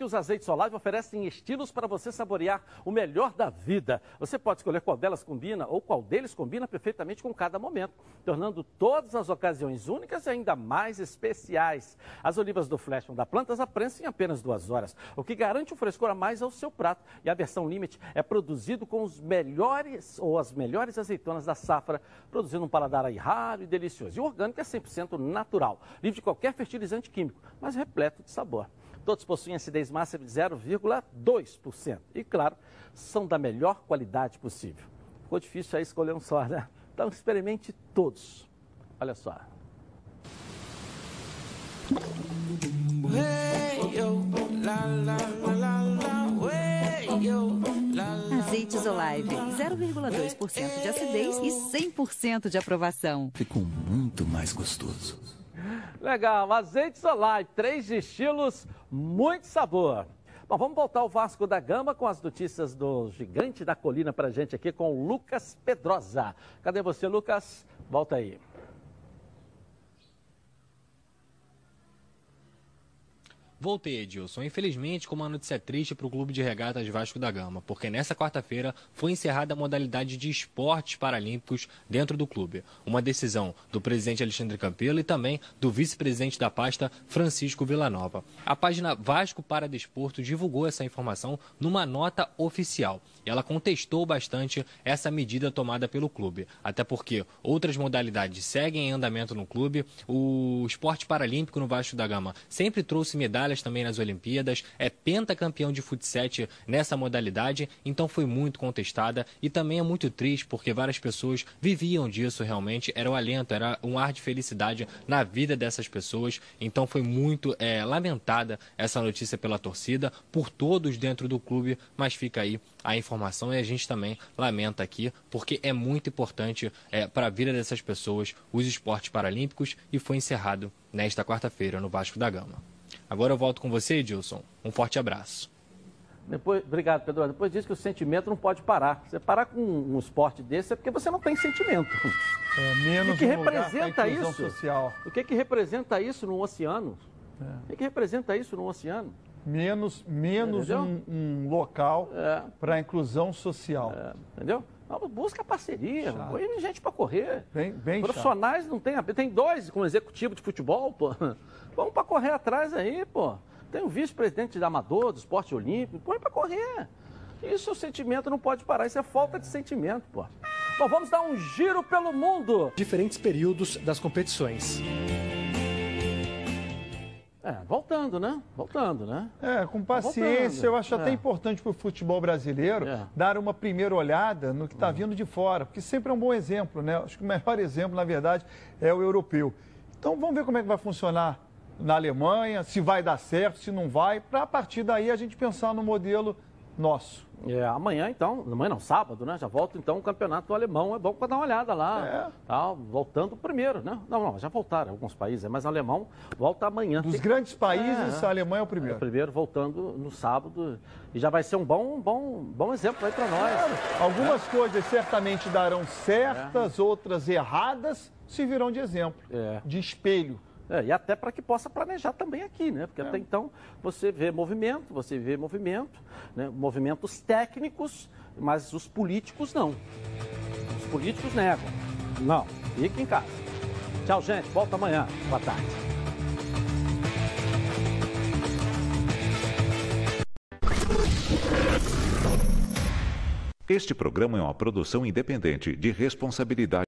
Que os azeites Olive oferecem estilos para você saborear o melhor da vida. Você pode escolher qual delas combina ou qual deles combina perfeitamente com cada momento, tornando todas as ocasiões únicas e ainda mais especiais. As olivas do Flash da Plantas a prensa em apenas duas horas, o que garante um frescor a mais ao seu prato. E a versão Limite é produzido com os melhores ou as melhores azeitonas da safra, produzindo um paladar aí raro e delicioso. E o orgânico é 100% natural, livre de qualquer fertilizante químico, mas repleto de sabor. Todos possuem acidez máxima de 0,2%. E, claro, são da melhor qualidade possível. Ficou difícil aí escolher um só, né? Então, experimente todos. Olha só. Azeites Olive, 0,2% de acidez e 100% de aprovação. Ficou muito mais gostoso. Legal, azeites Olive, três estilos, muito sabor. Bom, vamos voltar ao Vasco da Gama com as notícias do Gigante da Colina para gente aqui com o Lucas Pedrosa. Cadê você, Lucas? Volta aí. Voltei, Edilson. Infelizmente, com uma notícia triste para o Clube de Regatas Vasco da Gama, porque nessa quarta-feira foi encerrada a modalidade de esportes paralímpicos dentro do clube. Uma decisão do presidente Alexandre Campelo e também do vice-presidente da pasta, Francisco Villanova. A página Vasco para Desporto divulgou essa informação numa nota oficial. E ela contestou bastante essa medida tomada pelo clube, até porque outras modalidades seguem em andamento no clube. O esporte paralímpico no Vasco da Gama sempre trouxe medalhas medalhas também nas Olimpíadas, é pentacampeão de futsal nessa modalidade, então foi muito contestada e também é muito triste porque várias pessoas viviam disso realmente, era o alento, era um ar de felicidade na vida dessas pessoas, então foi muito é, lamentada essa notícia pela torcida, por todos dentro do clube, mas fica aí a informação e a gente também lamenta aqui, porque é muito importante é, para a vida dessas pessoas os esportes paralímpicos e foi encerrado nesta quarta-feira no Vasco da Gama. Agora eu volto com você, Edilson. Um forte abraço. Depois, obrigado, Pedro. Depois diz que o sentimento não pode parar. Você parar com um, um esporte desse é porque você não tem sentimento. É, menos o que, que um representa isso? Social. O que, que representa isso no oceano? É. O que, que representa isso no oceano? Menos, menos um, um, local é. para a inclusão social. É. Busca parceria, põe gente para correr. Bem, bem Profissionais chato. não tem. Tem dois como executivo de futebol, pô. Vamos para correr atrás aí, pô. Tem o vice-presidente da Amador, do esporte olímpico, põe para correr. Isso o sentimento não pode parar, isso é falta de sentimento, pô. Bom, vamos dar um giro pelo mundo. Diferentes períodos das competições. É, voltando, né? Voltando, né? É, com paciência. Eu acho é. até importante para o futebol brasileiro é. dar uma primeira olhada no que está vindo de fora, porque sempre é um bom exemplo, né? Acho que o melhor exemplo, na verdade, é o europeu. Então vamos ver como é que vai funcionar na Alemanha, se vai dar certo, se não vai, para a partir daí a gente pensar no modelo nosso. É, amanhã então, amanhã não, sábado, né? Já volta então o campeonato alemão. É bom para dar uma olhada lá. É. Tá, voltando primeiro, né? Não, não, já voltaram alguns países, mas o alemão volta amanhã. Dos Tem... grandes países, é, a Alemanha é o primeiro. É o primeiro voltando no sábado. E já vai ser um bom, bom, bom exemplo aí para nós. Algumas é. coisas certamente darão certas, é. outras erradas, se virão de exemplo, é. de espelho. É, e até para que possa planejar também aqui, né? Porque é. até então você vê movimento, você vê movimento, né? movimentos técnicos, mas os políticos não. Os políticos negam. Não, fique em casa. Tchau, gente. Volta amanhã. Boa tarde. Este programa é uma produção independente de responsabilidade.